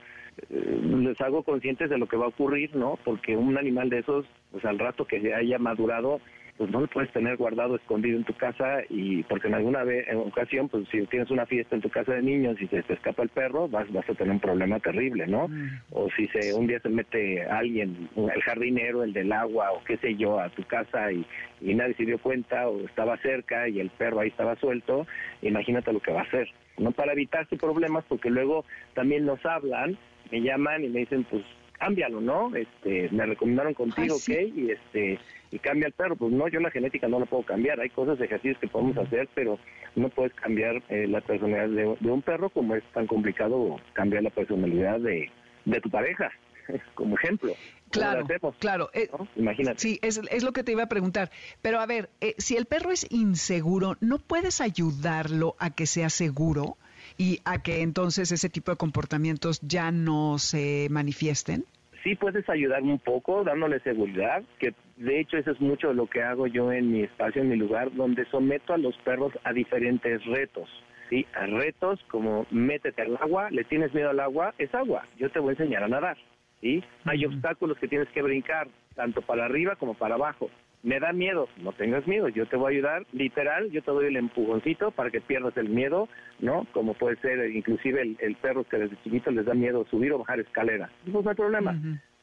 eh, les hago conscientes de lo que va a ocurrir, ¿no? Porque un animal de esos, pues al rato que haya madurado, pues no lo puedes tener guardado escondido en tu casa y porque en alguna vez, en ocasión, pues si tienes una fiesta en tu casa de niños y se te escapa el perro, vas, vas a tener un problema terrible, ¿no? Mm. O si se un día se mete alguien, el jardinero, el del agua o qué sé yo, a tu casa y, y nadie se dio cuenta o estaba cerca y el perro ahí estaba suelto, imagínate lo que va a hacer. No para evitarse problemas porque luego también nos hablan, me llaman y me dicen, pues cámbialo, ¿no? Este, me recomendaron contigo, ¿ok? Y este y cambia el perro. Pues no, yo la genética no la puedo cambiar. Hay cosas, ejercicios que podemos hacer, pero no puedes cambiar eh, la personalidad de, un perro como es tan complicado cambiar la personalidad de, de tu pareja, como ejemplo. Claro, claro. Eh, Imagínate. Sí, es, es, lo que te iba a preguntar. Pero a ver, eh, si el perro es inseguro, ¿no puedes ayudarlo a que sea seguro y a que entonces ese tipo de comportamientos ya no se manifiesten? Sí puedes ayudar un poco dándole seguridad, que de hecho eso es mucho de lo que hago yo en mi espacio, en mi lugar, donde someto a los perros a diferentes retos. ¿sí? A retos como métete al agua, le tienes miedo al agua, es agua, yo te voy a enseñar a nadar. ¿sí? Hay obstáculos que tienes que brincar, tanto para arriba como para abajo me da miedo, no tengas miedo, yo te voy a ayudar, literal, yo te doy el empujoncito para que pierdas el miedo, ¿no? Como puede ser inclusive el, perro que desde chiquito les da miedo subir o bajar escaleras, no hay problema,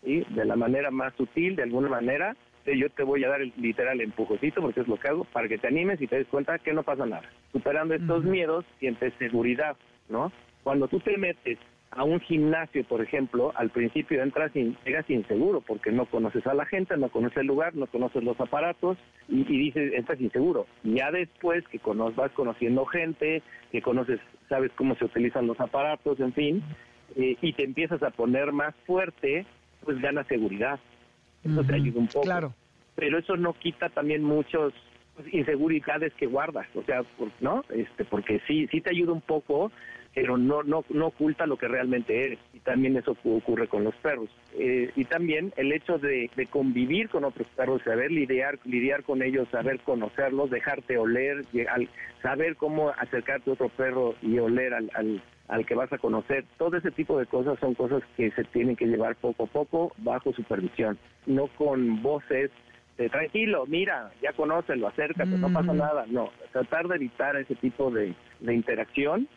y de la manera más sutil, de alguna manera, yo te voy a dar el literal empujoncito, porque es lo que hago, para que te animes y te des cuenta que no pasa nada. Superando estos miedos, sientes seguridad, ¿no? Cuando tú te metes a un gimnasio, por ejemplo, al principio entras sin, llegas inseguro porque no conoces a la gente, no conoces el lugar, no conoces los aparatos y, dices, entras inseguro. Ya después que vas conociendo gente, que conoces, sabes cómo se utilizan los aparatos, en fin, eh, y te empiezas a poner más fuerte, pues ganas seguridad. Eso te ayuda un poco. Claro. Pero eso no quita también muchos pues, inseguridades que guardas, o sea, ¿no? Este, porque sí, sí te ayuda un poco pero no, no, no oculta lo que realmente eres. Y también eso ocurre con los perros. Eh, y también el hecho de, convivir con otros perros, saber lidiar, lidiar con ellos, saber conocerlos, dejarte oler, saber cómo acercarte a otro perro y oler al, al, al que vas a conocer. Todo ese tipo de cosas son cosas que se tienen que llevar poco a poco bajo supervisión, no con voces de tranquilo, mira, ya conócelo, acércate, no pasa nada. No, tratar de evitar ese tipo de, de interacción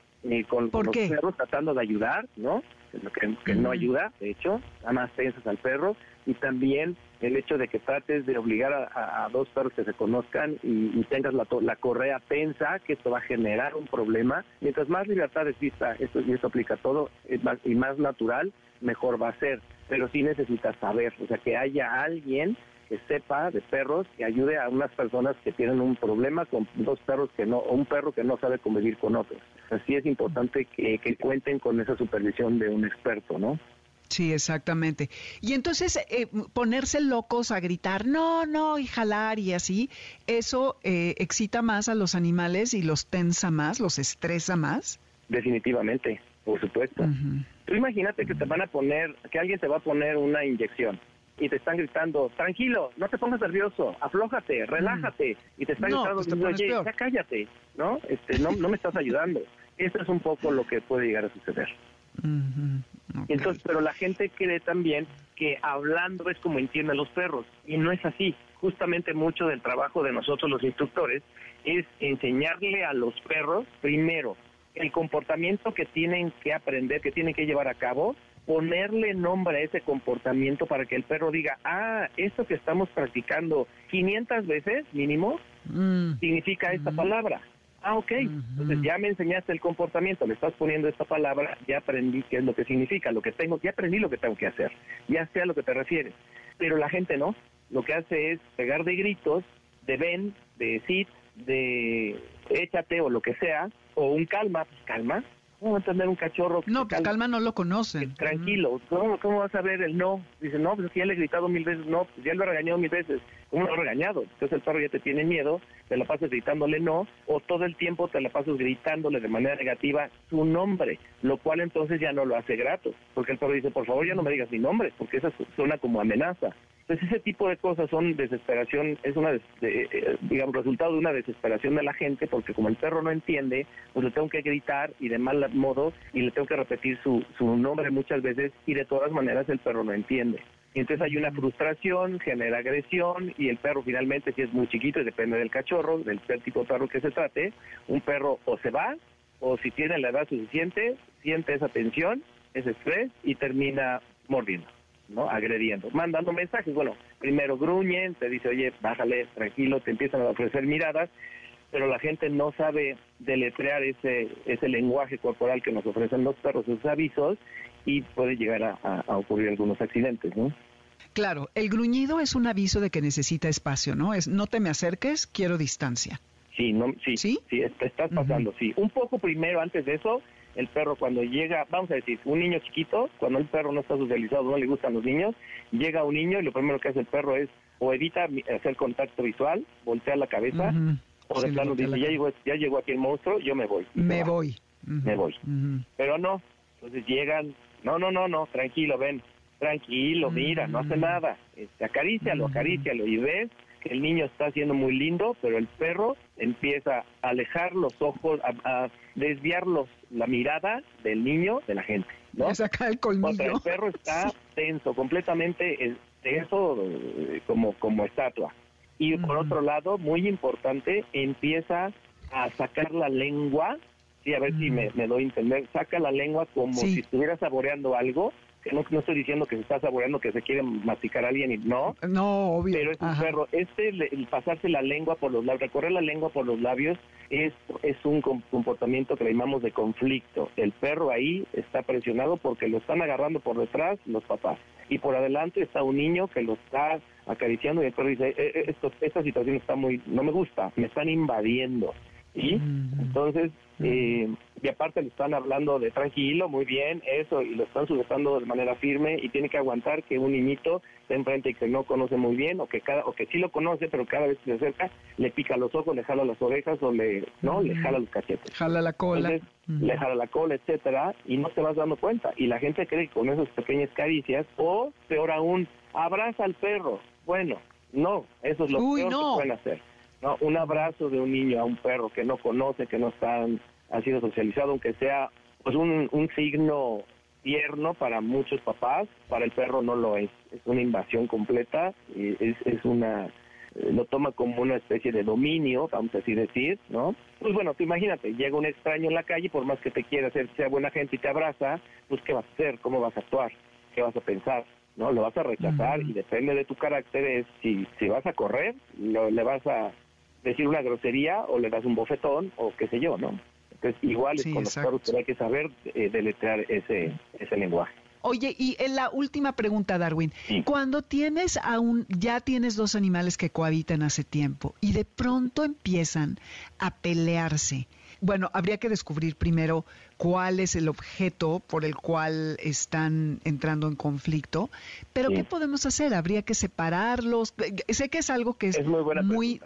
con, los perros tratando de ayudar, ¿no? Que, que no ayuda, de hecho, nada más piensas al perro y también el hecho de que trates de obligar a, dos perros que se conozcan y, tengas la, la, correa tensa, que esto va a generar un problema. Mientras más libertad exista, esto, y esto aplica a todo, y más natural, mejor va a ser. Pero sí necesitas saber, o sea, que haya alguien que sepa de perros y ayude a unas personas que tienen un problema con dos perros que no, o un perro que no sabe convivir con otros. Así es importante que, cuenten con esa supervisión de un experto, ¿no? Sí, exactamente. Y entonces eh, ponerse locos a gritar, no, no, y jalar y así, eso eh, excita más a los animales y los tensa más, los estresa más. Definitivamente, por supuesto. Tú imagínate que te van a poner, que alguien te va a poner una inyección y te están gritando, tranquilo, no te pongas nervioso, aflójate, relájate, y te están gritando, pues oye, ya cállate, ¿no? Este, no, no me estás ayudando. Eso es un poco lo que puede llegar a suceder. Entonces, pero la gente cree también que hablando es como entienden los perros, y no es así. Justamente mucho del trabajo de nosotros los instructores es enseñarle a los perros, primero, el comportamiento que tienen que aprender, que tienen que llevar a cabo, ponerle nombre a ese comportamiento para que el perro diga, ah, esto que estamos practicando 500 veces mínimo, mm. significa esta palabra. Ah, ok. Entonces ya me enseñaste el comportamiento, le estás poniendo esta palabra, ya aprendí qué es lo que significa, lo que tengo, ya aprendí lo que tengo que hacer, ya sé a lo que te refieres. Pero la gente no, lo que hace es pegar de gritos, de ven, de sit, de échate o lo que sea, o un calma, pues calma, ¿Cómo entender un cachorro? No, pues calma, no lo conoce. Tranquilo. ¿Cómo, vas a ver el no? Dice, no, pues ya le he gritado mil veces, no, pues ya lo he regañado mil veces. ¿Cómo lo he regañado? Entonces el perro ya te tiene miedo, te la pasas gritándole no, o todo el tiempo te la pasas gritándole de manera negativa su nombre, lo cual entonces ya no lo hace grato. Porque el perro dice, por favor ya no me digas mi nombre, porque esa suena como amenaza. Entonces ese tipo de cosas son desesperación, es una, eh, digamos, resultado de una desesperación de la gente, porque como el perro no entiende, pues le tengo que gritar y de mal modo y le tengo que repetir su, su nombre muchas veces y de todas maneras el perro no entiende. Y entonces hay una frustración, genera agresión y el perro finalmente, si es muy chiquito y depende del cachorro, del tipo de perro que se trate, un perro o se va o si tiene la edad suficiente, siente esa tensión, ese estrés y termina mordiendo. ¿No? Agrediendo, mandando mensajes. Bueno, primero gruñen, te dice, oye, bájale, tranquilo, te empiezan a ofrecer miradas, pero la gente no sabe deletrear ese, ese lenguaje corporal que nos ofrecen los perros, esos avisos, y puede llegar a, ocurrir algunos accidentes, ¿no? Claro, el gruñido es un aviso de que necesita espacio, ¿no? Es no te me acerques, quiero distancia. Sí, no, sí, sí, estás pasando, sí. Un poco primero antes de eso, el perro cuando llega, vamos a decir, un niño chiquito, cuando el perro no está socializado, no le gustan los niños, llega un niño y lo primero que hace el perro es o evita hacer contacto visual, voltea la cabeza, o de plano dice, ya llegó, ya llegó aquí el monstruo, yo me voy. Me voy. Me voy. Pero no, entonces llegan, no, no, no, no, tranquilo, ven, tranquilo, mira, no hace nada, este, acarícialo, acarícialo, y ves el niño está siendo muy lindo, pero el perro empieza a alejar los ojos, a, desviar la mirada del niño de la gente. ¿no? el colmillo. el perro está tenso, completamente tenso eh, como, como estatua. Y por otro lado, muy importante, empieza a sacar la lengua, sí, a ver si me, doy a entender, saca la lengua como si estuviera saboreando algo no, no estoy diciendo que se está saboreando, que se quiere masticar a alguien y no. No, obvio. Pero es un perro. Este, el pasarse la lengua por los labios, recorrer la lengua por los labios es, es un comportamiento que le llamamos de conflicto. El perro ahí está presionado porque lo están agarrando por detrás los papás. Y por adelante está un niño que lo está acariciando y el perro dice, eh, eh, esto, esta situación está muy, no me gusta, me están invadiendo. ¿Sí? Entonces, eh, y aparte le están hablando de tranquilo, muy bien, eso, y lo están sujetando de manera firme y tiene que aguantar que un niñito esté enfrente y que no conoce muy bien o que cada o que sí lo conoce, pero cada vez que se acerca le pica los ojos, le jala las orejas o le no, le jala los cachetes. Jala la cola. Le jala la cola, etcétera, y no te vas dando cuenta. Y la gente cree que con esas pequeñas caricias o peor aún, abraza al perro. Bueno, no, eso es lo peor que pueden hacer. No, un abrazo de un niño a un perro que no conoce, que no está, ha sido socializado, aunque sea pues un, un signo tierno para muchos papás, para el perro no lo es. Es una invasión completa, y es, es una lo toma como una especie de dominio, vamos a así decir, ¿no? Pues bueno, tú imagínate, llega un extraño en la calle, por más que te quiera hacer, sea buena gente y te abraza, pues ¿qué vas a hacer? ¿Cómo vas a actuar? ¿Qué vas a pensar? ¿No? Lo vas a rechazar y depende de tu carácter, es si, si vas a correr, lo, le vas a decir una grosería o le das un bofetón o qué sé yo, ¿no? Entonces, igual es con los perros, hay que saber eh, deletrear ese, ese lenguaje. Oye, y en la última pregunta, Darwin, cuando tienes aún, ya tienes dos animales que cohabitan hace tiempo y de pronto empiezan a pelearse, bueno, habría que descubrir primero cuál es el objeto por el cual están entrando en conflicto, pero ¿qué podemos hacer? ¿Habría que separarlos? Sé que es algo que es, muy, buena muy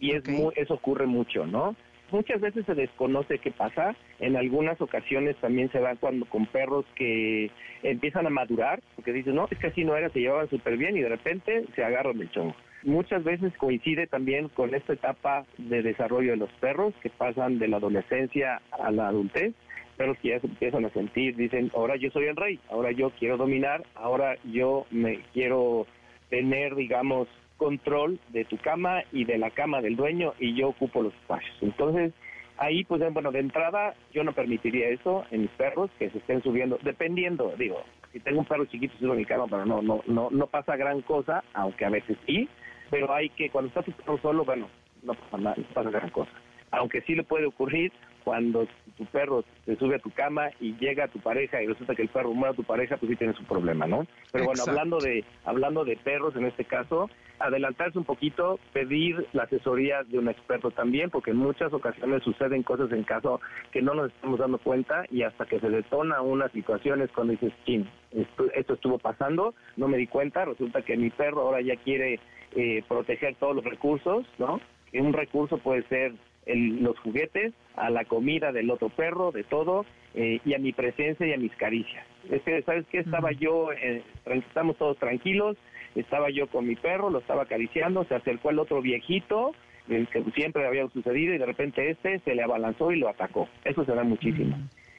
y es eso ocurre mucho, ¿no? Muchas veces se desconoce qué pasa. En algunas ocasiones también se da cuando con perros que empiezan a madurar, porque dicen, no, es que así no era, se llevaban súper bien y de repente se agarran el chongo. Muchas veces coincide también con esta etapa de desarrollo de los perros que pasan de la adolescencia a la adultez perros que ya se empiezan a sentir, dicen, ahora yo soy el rey, ahora yo quiero dominar, ahora yo me quiero tener, digamos, control de tu cama y de la cama del dueño y yo ocupo los espacios. Entonces, ahí, pues, bueno, de entrada, yo no permitiría eso en mis perros, que se estén subiendo, dependiendo, digo, si tengo un perro chiquito, subo mi cama, pero no, no, no, no pasa gran cosa, aunque a veces sí, pero hay que, cuando está tu perro solo, bueno, no pasa nada, no pasa gran cosa. Aunque sí le puede ocurrir cuando tu perro se sube a tu cama y llega a tu pareja y resulta que el perro muere a tu pareja, pues sí tienes un problema, ¿no? Pero bueno, hablando de hablando de perros en este caso, adelantarse un poquito, pedir la asesoría de un experto también, porque en muchas ocasiones suceden cosas en caso que no nos estamos dando cuenta y hasta que se detona una situación es cuando dices, chin, esto, esto estuvo pasando, no me di cuenta, resulta que mi perro ahora ya quiere eh, proteger todos los recursos, ¿no? Un recurso puede ser los juguetes, a la comida del otro perro, de todo, eh, y a mi presencia y a mis caricias. Es que, ¿sabes qué? Estaba yo, eh, estamos todos tranquilos, estaba yo con mi perro, lo estaba acariciando, se acercó el otro viejito, el que siempre había sucedido, y de repente este se le abalanzó y lo atacó. Eso se da muchísimo.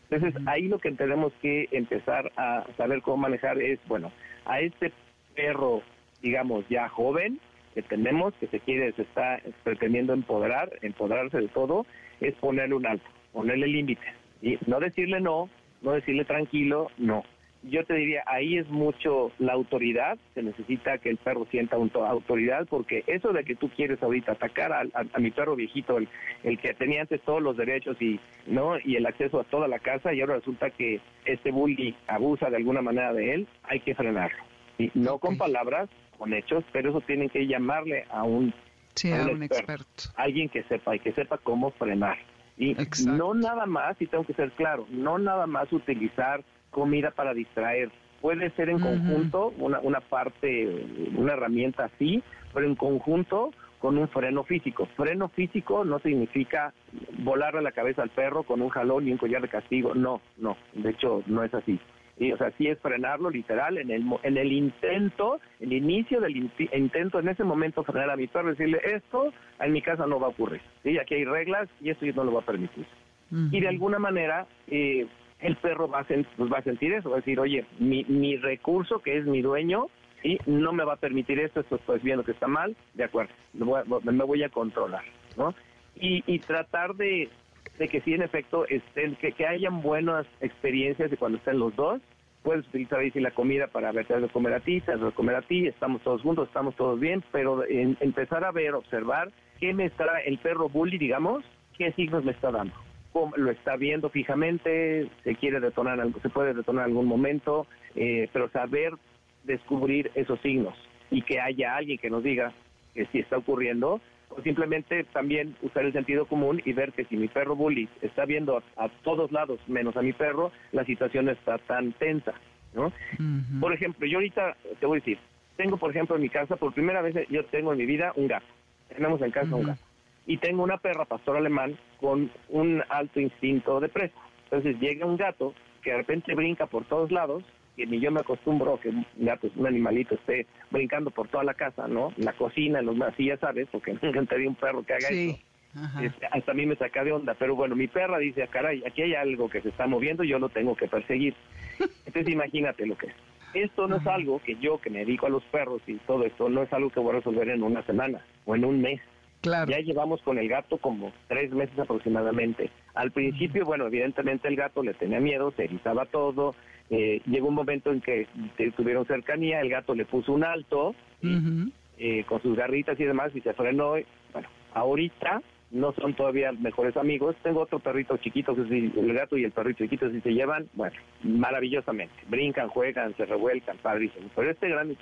Entonces, ahí lo que tenemos que empezar a saber cómo manejar es, bueno, a este perro, digamos, ya joven, que tenemos, que se quiere, se está pretendiendo empoderar, empoderarse de todo, es ponerle un alto, ponerle límites. Y no decirle no, no decirle tranquilo, no. Yo te diría, ahí es mucho la autoridad, se necesita que el perro sienta autoridad, porque eso de que tú quieres ahorita atacar a, mi perro viejito, el, el, que tenía antes todos los derechos y no y el acceso a toda la casa, y ahora resulta que este bully abusa de alguna manera de él, hay que frenarlo. Y no con palabras, con hechos, pero eso tienen que llamarle a un, experto, alguien que sepa y que sepa cómo frenar. Y no nada más, y tengo que ser claro, no nada más utilizar comida para distraer. Puede ser en conjunto una, una parte, una herramienta así, pero en conjunto con un freno físico. Freno físico no significa volarle la cabeza al perro con un jalón y un collar de castigo. No, no, de hecho no es así. Y, o sea, sí es frenarlo literal en el, en el intento, el inicio del intento, en ese momento frenar a mi perro decirle, esto en mi casa no va a ocurrir, ¿sí? aquí hay reglas y esto yo no lo va a permitir. Y de alguna manera, eh, el perro va a, pues va a sentir eso, va a decir, oye, mi, mi recurso, que es mi dueño, y no me va a permitir esto, esto estoy viendo que está mal, de acuerdo, me voy a, me voy a controlar, ¿no? Y, y tratar de, de que sí, en efecto, estén, que, que hayan buenas experiencias de cuando estén los dos. Puedes utilizar ahí la comida para verte de comer a ti, te de comer a ti, estamos todos juntos, estamos todos bien, pero empezar a ver, observar qué me está el perro bully, digamos, qué signos me está dando. Cómo, lo está viendo fijamente, se quiere detonar, se puede detonar en algún momento, eh, pero saber descubrir esos signos y que haya alguien que nos diga que si está ocurriendo o simplemente también usar el sentido común y ver que si mi perro bully está viendo a, todos lados menos a mi perro, la situación está tan tensa, ¿no? Por ejemplo, yo ahorita te voy a decir, tengo por ejemplo en mi casa, por primera vez yo tengo en mi vida un gato, tenemos en casa un gato, y tengo una perra pastor alemán con un alto instinto de presa. Entonces llega un gato que de repente brinca por todos lados que ni yo me acostumbro que un gato, un animalito esté brincando por toda la casa, ¿no? La cocina, los más, sí ya sabes, porque nunca te un perro que haga eso. Este, hasta a mí me saca de onda, pero bueno, mi perra dice, ah, caray, aquí hay algo que se está moviendo, yo lo tengo que perseguir. Entonces imagínate lo que es. Esto no es algo que yo, que me dedico a los perros y todo esto, no es algo que voy a resolver en una semana o en un mes. Claro. Ya llevamos con el gato como tres meses aproximadamente. Al principio, bueno, evidentemente el gato le tenía miedo, se erizaba todo, eh, llegó un momento en que tuvieron cercanía, el gato le puso un alto eh, con sus garritas y demás y se frenó. Bueno, ahorita no son todavía mejores amigos. Tengo otro perrito chiquito, que el gato y el perrito chiquito si se llevan, bueno, maravillosamente. Brincan, juegan, se revuelcan, padrísimo. Pero este grande,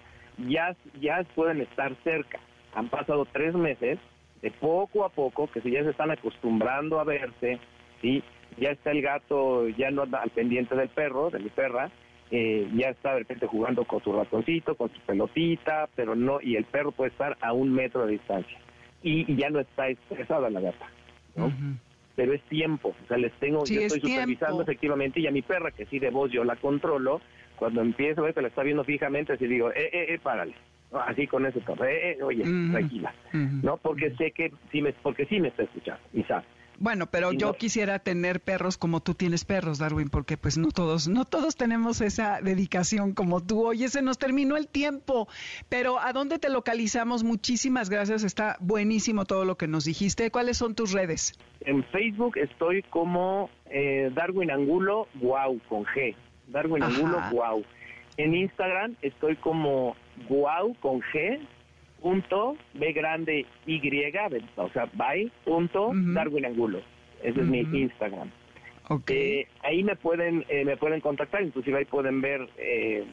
ya, ya pueden estar cerca. Han pasado tres meses de poco a poco, que si ya se están acostumbrando a verse, ¿sí? Ya está el gato, ya no anda al pendiente del perro, de mi perra, eh, ya está de repente jugando con su ratoncito, con su pelotita, pero no, y el perro puede estar a un metro de distancia. Y, ya no está estresada la gata, ¿no? Pero es tiempo, o sea, les tengo, yo estoy supervisando efectivamente, y a mi perra, que sí de voz yo la controlo, cuando empiezo a ver que la está viendo fijamente, así digo, eh, eh, eh, párale. Así con ese tono, eh, eh, oye, tranquila, ¿no? Porque sé que sí me, porque sí me está escuchando, y sabe. Bueno, pero yo quisiera tener perros como tú tienes perros, Darwin, porque pues no todos, no todos tenemos esa dedicación como tú. Oye, se nos terminó el tiempo, pero ¿a dónde te localizamos? Muchísimas gracias, está buenísimo todo lo que nos dijiste. ¿Cuáles son tus redes? En Facebook estoy como eh, Darwin Angulo Guau con G. Darwin Angulo Guau. En Instagram estoy como Guau con G punto B grande Y, o sea, by punto Darwin Angulo. Ese es mi Instagram. Okay. Eh, ahí me pueden eh, me pueden contactar, inclusive ahí pueden ver eh,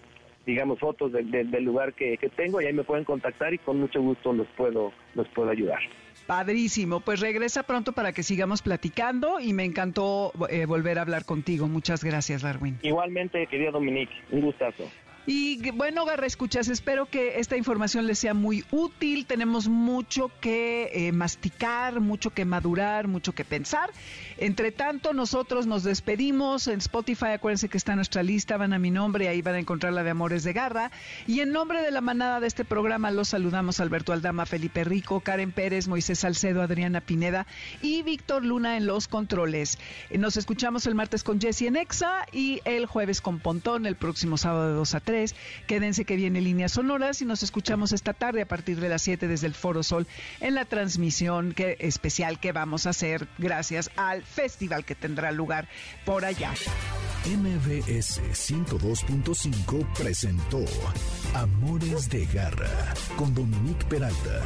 digamos fotos del lugar que, que, tengo y ahí me pueden contactar y con mucho gusto los puedo los puedo ayudar. Padrísimo, pues regresa pronto para que sigamos platicando y me encantó volver a hablar contigo. Muchas gracias, Darwin. Igualmente, querido Dominique, un gustazo. Y bueno, Garra Escuchas, espero que esta información les sea muy útil. Tenemos mucho que eh, masticar, mucho que madurar, mucho que pensar. Entre tanto, nosotros nos despedimos en Spotify. Acuérdense que está nuestra lista, van a mi nombre, ahí van a encontrar la de Amores de Garra. Y en nombre de la manada de este programa, los saludamos Alberto Aldama, Felipe Rico, Karen Pérez, Moisés Salcedo, Adriana Pineda y Víctor Luna en los controles. Nos escuchamos el martes con Jesse en Exa y el jueves con Pontón, el próximo sábado de 2 a 3 Quédense que viene Líneas Sonoras y nos escuchamos esta tarde a partir de las 7 desde el Foro Sol en la transmisión especial que vamos a hacer gracias al festival que tendrá lugar por allá. MBS 102.5 presentó Amores de Garra con Dominique Peralta.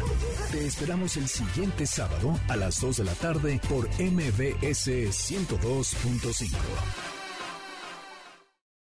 Te esperamos el siguiente sábado a las 2 de la tarde por MBS 102.5.